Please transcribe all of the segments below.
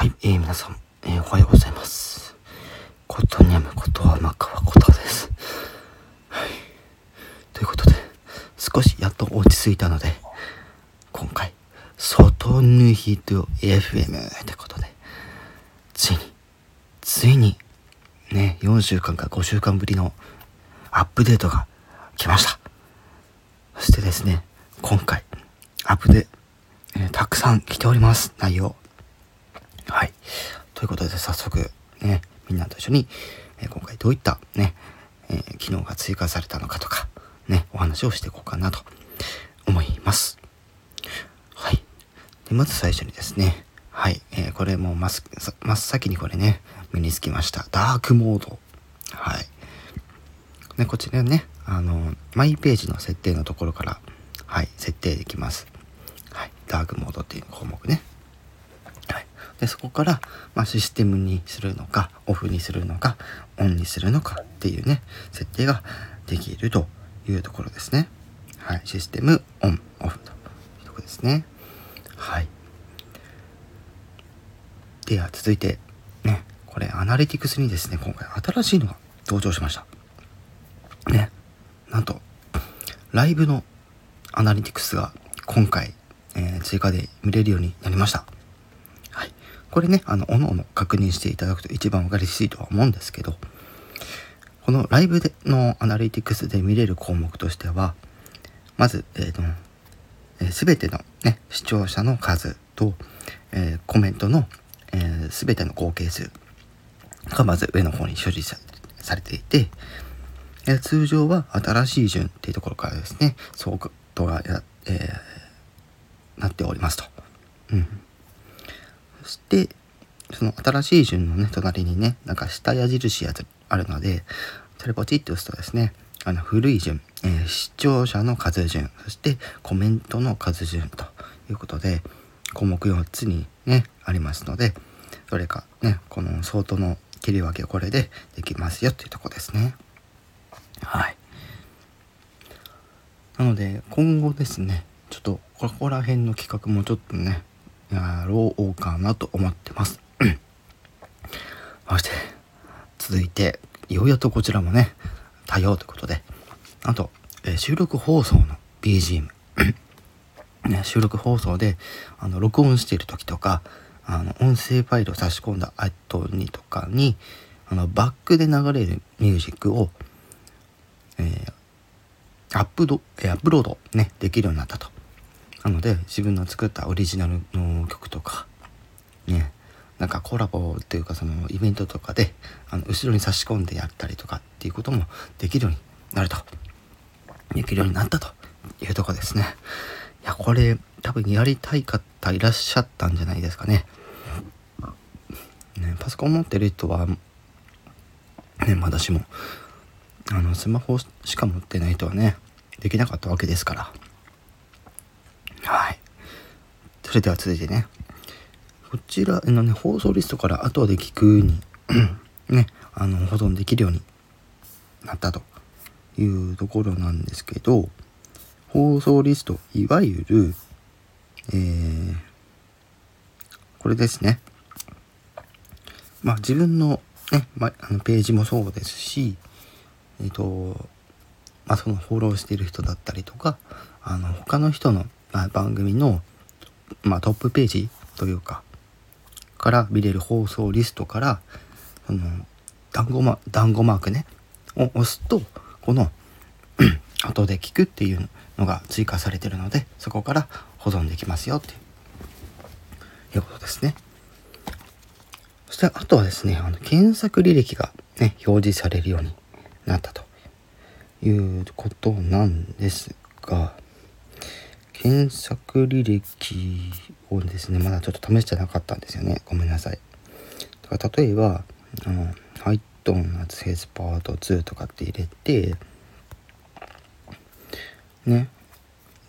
はい、えー、皆さん、えー、おはようございます。ことにゃむことはまかわことです。はい。ということで、少しやっと落ち着いたので、今回、外抜きと FM ってことで、ついに、ついに、ね、4週間か5週間ぶりのアップデートが来ました。そしてですね、今回、アップで、えーたくさん来ております、内容。はい。ということで、早速、ね、みんなと一緒に、えー今回どういったね、えー機能が追加されたのかとか、ね、お話をしていこうかなと思います。はい。で、まず最初にですね、はい、えーこれも真っさ真っ先にこれね、身につきました。ダークモード。はい。ね、こちらね、あの、マイページの設定のところから、はい、設定できます。はい、ダークモードっていう項目ね。でそこから、まあ、システムにするのかオフにするのかオンにするのかっていうね設定ができるというところですね。はい、システムオンオフというところですね。はい。では続いてねこれアナリティクスにですね今回新しいのが登場しました。ねなんとライブのアナリティクスが今回、えー追加で見れるようになりました。これね、あの、おのおの確認していただくと一番わかりやすいとは思うんですけど、このライブでのアナリティクスで見れる項目としては、まず、えーと、えー、全てのね、視聴者の数と、えーコメントの、えー、全ての合計数がまず上の方に処理されていて、えー通常は新しい順っていうところからですね、ソートがや、えーなっておりますと。うん。そして、その新しい順のね、隣にね、なんか下矢印やつあるので、それポチッと押すとですね、あの古い順、えー視聴者の数順、そしてコメントの数順ということで、項目4つにね、ありますので、どれかね、この相当の切り分けこれでできますよっていうとこですね。はい。なので今後ですねちょっとここら辺の企画もちょっとねやろうかなと思ってます。そして続いていようやっとこちらもね対応ということであと、えー収録放送の BGM ね、収録放送であの録音している時とかあの音声ファイルを差し込んだ後にとかにあのバックで流れるミュージックを、えーアップドえアップロードねできるようになったと。なので自分の作ったオリジナルの曲とかねなんかコラボっていうかそのイベントとかであの後ろに差し込んでやったりとかっていうこともできるようになるとできるようになったというとこですね。いやこれ多分やりたい方いらっしゃったんじゃないですかね。ねパソコン持ってる人はね私もあのスマホしか持ってない人はねできなかったわけですから。はい。それでは続いてね。こちらのね放送リストから後で聞くにねあの保存できるようになったと。いうところなんですけど放送リストいわゆるえーこれですね。まあ自分のね、まあのページもそうですしえっ、とまあそのフォローしてる人だったりとかあの他の人の、まあ、番組の、まあ、トップページというかから見れる放送リストからその団子マ団子マークねを押すとこの 後で聞くっていうのが追加されてるのでそこから保存できますよっていうことですね。そしてあとはですねあの検索履歴がね表示されるようになったということなんですが検索履歴をですねまだちょっと試してなかったんですよね。ごめんなさい。だから例えばあの「ハイトン夏フェスパート2」とかって入れてね。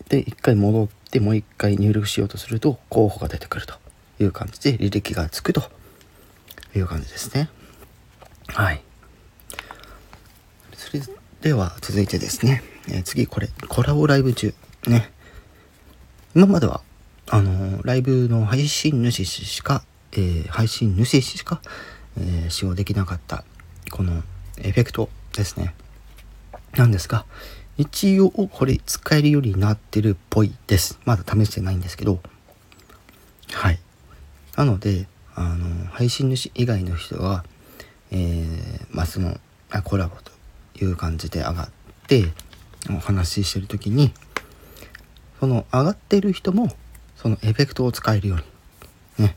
で一回戻ってもう一回入力しようとすると候補が出てくるという感じで履歴がつくと。いう感じですね。はい。それでは続いてですね、えー次これコラボライブ中。ね。今まではあのーライブの配信主しかえー、配信主しか、え、使用できなかったこのエフェクトですね。なんですが一応これ使えるようになってるっぽいです。まだ試してないんですけど。はい。なのであの配信主以外の人が、えー、まあそのコラボという感じで上がってお話ししてる時にその上がってる人もそのエフェクトを使えるようにね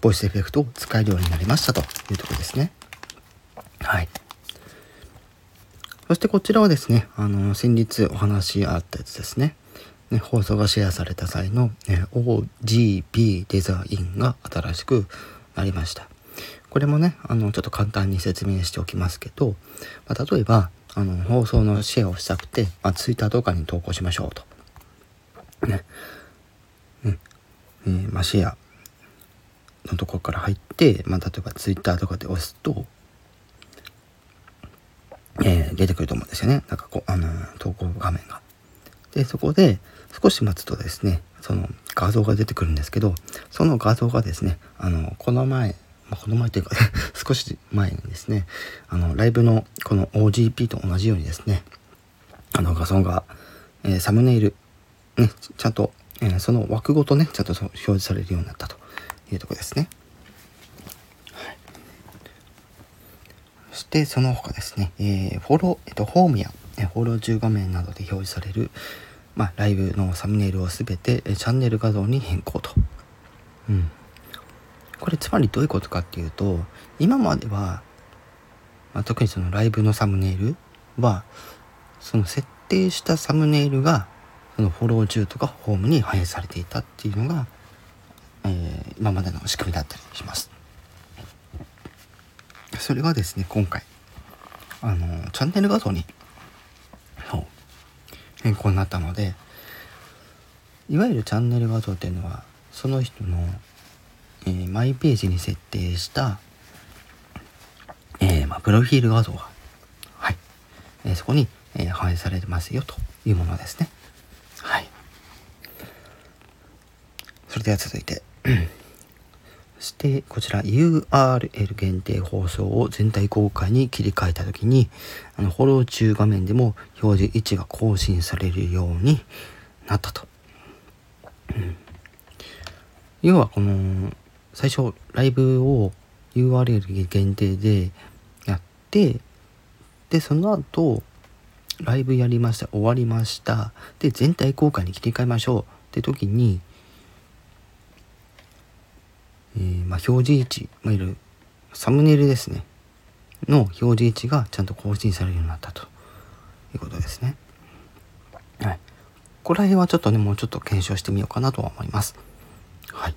ボイスエフェクトを使えるようになりましたというとこですねはいそしてこちらはですねあの先日お話あったやつですねね、放送がシェアされた際の、ね、OGB デザインが新しくなりました。これもね、あの、ちょっと簡単に説明しておきますけど、まあ、例えば、あの、放送のシェアをしたくて、まあ、Twitter とかに投稿しましょうと。ね。ね。えー、まあ、シェアのところから入って、まあ、例えば Twitter とかで押すと、えー、出てくると思うんですよね。なんかこう、あの、投稿画面が。で、そこで少し待つとですね、その画像が出てくるんですけど、その画像がですね、あの、この前、まあ、この前というか 少し前にですね、あの、ライブのこの OGP と同じようにですね、あの画像が、えー、サムネイル、ね、ちゃんと、えー、その枠ごとね、ちゃんと表示されるようになったというとこですね。はい。そしてその他ですね、えー、フォロー、えっと、ホームや、フォロー中画面などで表示される、まあ、ライブのサムネイルを全てチャンネル画像に変更と。うん。これつまりどういうことかっていうと、今までは、まあ、特にそのライブのサムネイルは、その設定したサムネイルが、フォロー中とかホームに反映されていたっていうのが、えー、今までの仕組みだったりします。それがですね、今回、あの、チャンネル画像に変更になったのでいわゆるチャンネル画像っていうのはその人の、えー、マイページに設定した、えー、まあ、プロフィール画像が、はいえー、そこに、え反映されてますよというものですね。はい。それでは続いて。そしてこちら URL 限定放送を全体公開に切り替えた時にあのフォロー中画面でも表示位置が更新されるようになったと。要はこの最初ライブを URL 限定でやってでその後ライブやりました終わりました。で全体公開に切り替えましょう。って時にえー、まあ、表示位置、まあ、いるサムネイルですねの表示位置がちゃんと更新されるようになったということですね。はい。ここら辺はちょっとね、もうちょっと検証してみようかなとは思います。はい。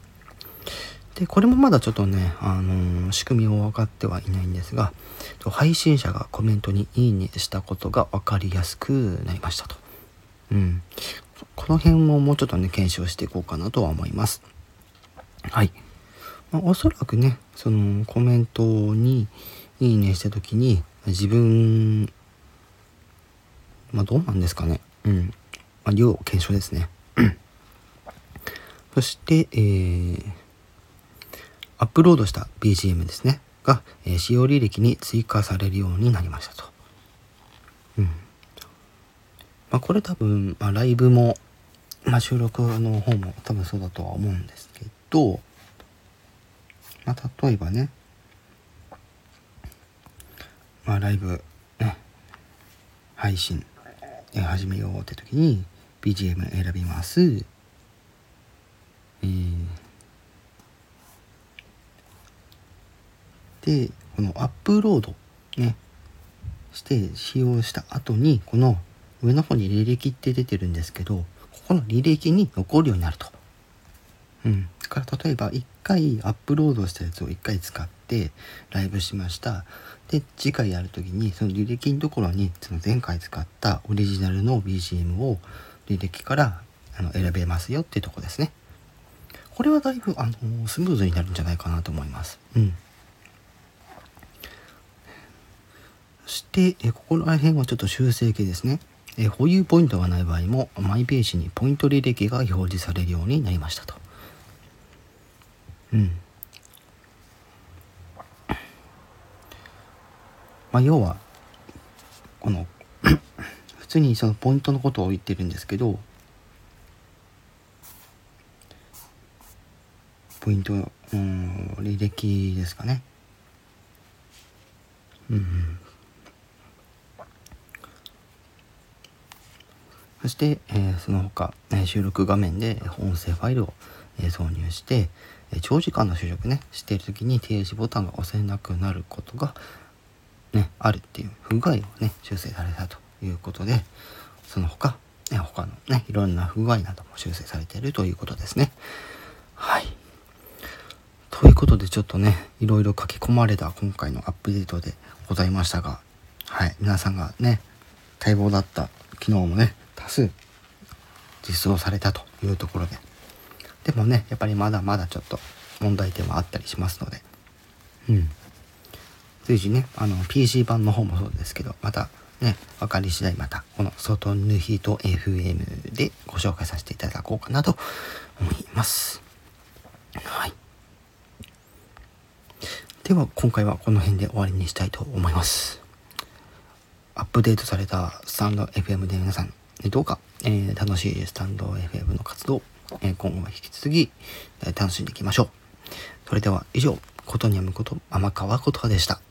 で、これもまだちょっとね、あのー、仕組みを分かってはいないんですが、配信者がコメントにいいねしたことが分かりやすくなりましたと。うん。この辺ももうちょっとね、検証していこうかなとは思います。はい。まあ、おそらくねそのコメントに「いいね」した時に自分まあどうなんですかね。うん。まあ要検証ですね。そしてえー、アップロードした BGM ですね。が、えー、使用履歴に追加されるようになりましたと。うん。まあこれ多分、まあ、ライブも、まあ、収録の方も多分そうだとは思うんですけどまあ、例えばね、まあ、ライブ、ね、配信、始めようって時に BGM 選びます。えー、で、このアップロードね、して使用した後に、この上の方に履歴って出てるんですけど、ここの履歴に残るようになると。うん。から例えば1回アップロードしたやつを1回使ってライブしました。で次回やる時にその履歴のところにその前回使ったオリジナルの BGM を履歴からあの選べますよっていうとこですね。これはだいぶあのスムーズになるんじゃないかなと思います。うん。そしてえここら辺はちょっと修正系ですね。え保有ポイントがない場合もマイページにポイント履歴が表示されるようになりましたと。うん。まあ要はこの 普通にそのポイントのことを言ってるんですけどポイントうん履歴ですかね。うん、うん、そして、えー、その他、えー、収録画面で音声ファイルを、えー、挿入して、長時間の収録ねしている時に停止ボタンが押せなくなることが、ね、あるっていう不具合をね修正されたということでその他、ね、他のねいろんな不具合なども修正されているということですね。はいということでちょっとねいろいろ書き込まれた今回のアップデートでございましたがはい皆さんがね待望だった機能もね多数実装されたというところででもねやっぱりまだまだちょっと問題点はあったりしますので。うん。随時ねあの PC 版の方もそうですけどまたね分かり次第またこの外ヌヒート FM でご紹介させていただこうかなと思います。はい。では今回はこの辺で終わりにしたいと思います。アップデートされたスタンド FM で皆さんどうか、えー、楽しいスタンド FM の活動、え、今後も引き続き、楽しんでいきましょう。それでは以上、ことにやむこと、天川琴葉でした。